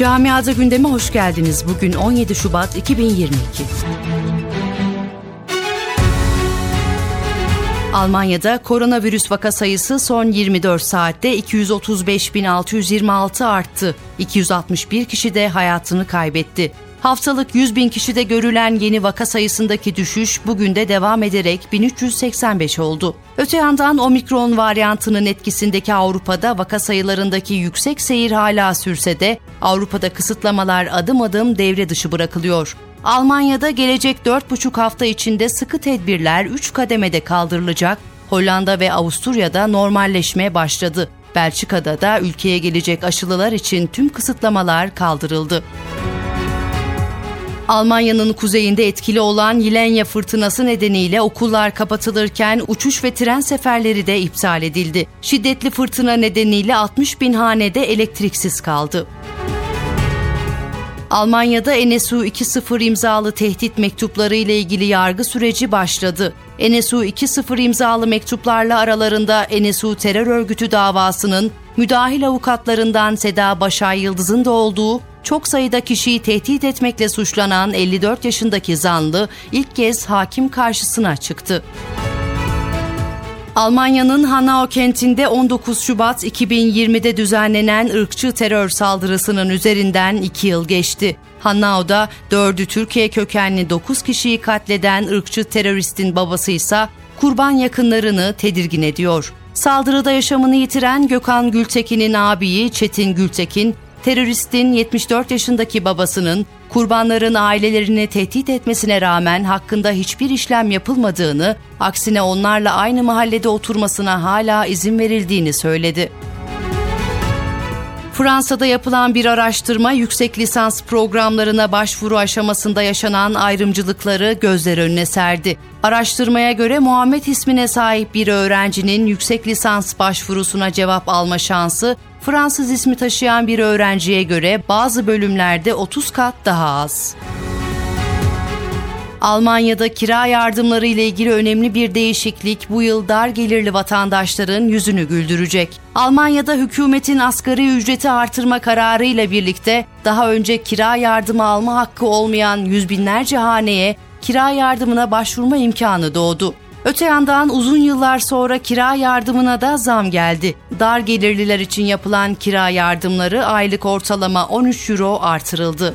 Camiada gündeme hoş geldiniz. Bugün 17 Şubat 2022. Almanya'da koronavirüs vaka sayısı son 24 saatte 235.626 arttı. 261 kişi de hayatını kaybetti. Haftalık 100 bin kişide görülen yeni vaka sayısındaki düşüş bugün de devam ederek 1385 oldu. Öte yandan omikron varyantının etkisindeki Avrupa'da vaka sayılarındaki yüksek seyir hala sürse de Avrupa'da kısıtlamalar adım adım devre dışı bırakılıyor. Almanya'da gelecek 4,5 hafta içinde sıkı tedbirler 3 kademede kaldırılacak, Hollanda ve Avusturya'da normalleşmeye başladı. Belçika'da da ülkeye gelecek aşılılar için tüm kısıtlamalar kaldırıldı. Almanya'nın kuzeyinde etkili olan Yilenya fırtınası nedeniyle okullar kapatılırken uçuş ve tren seferleri de iptal edildi. Şiddetli fırtına nedeniyle 60 bin hanede elektriksiz kaldı. Almanya'da NSU 2.0 imzalı tehdit mektupları ile ilgili yargı süreci başladı. NSU 2.0 imzalı mektuplarla aralarında NSU terör örgütü davasının müdahil avukatlarından Seda Başay Yıldız'ın da olduğu çok sayıda kişiyi tehdit etmekle suçlanan 54 yaşındaki zanlı ilk kez hakim karşısına çıktı. Almanya'nın Hanau kentinde 19 Şubat 2020'de düzenlenen ırkçı terör saldırısının üzerinden 2 yıl geçti. Hanau'da 4'ü Türkiye kökenli 9 kişiyi katleden ırkçı teröristin babası ise kurban yakınlarını tedirgin ediyor. Saldırıda yaşamını yitiren Gökhan Gültekin'in abiyi Çetin Gültekin, teröristin 74 yaşındaki babasının kurbanların ailelerini tehdit etmesine rağmen hakkında hiçbir işlem yapılmadığını, aksine onlarla aynı mahallede oturmasına hala izin verildiğini söyledi. Fransa'da yapılan bir araştırma yüksek lisans programlarına başvuru aşamasında yaşanan ayrımcılıkları gözler önüne serdi. Araştırmaya göre Muhammed ismine sahip bir öğrencinin yüksek lisans başvurusuna cevap alma şansı Fransız ismi taşıyan bir öğrenciye göre bazı bölümlerde 30 kat daha az. Almanya'da kira yardımları ile ilgili önemli bir değişiklik bu yıl dar gelirli vatandaşların yüzünü güldürecek. Almanya'da hükümetin asgari ücreti artırma kararı ile birlikte daha önce kira yardımı alma hakkı olmayan yüz binlerce haneye kira yardımına başvurma imkanı doğdu. Öte yandan uzun yıllar sonra kira yardımına da zam geldi. Dar gelirliler için yapılan kira yardımları aylık ortalama 13 euro artırıldı.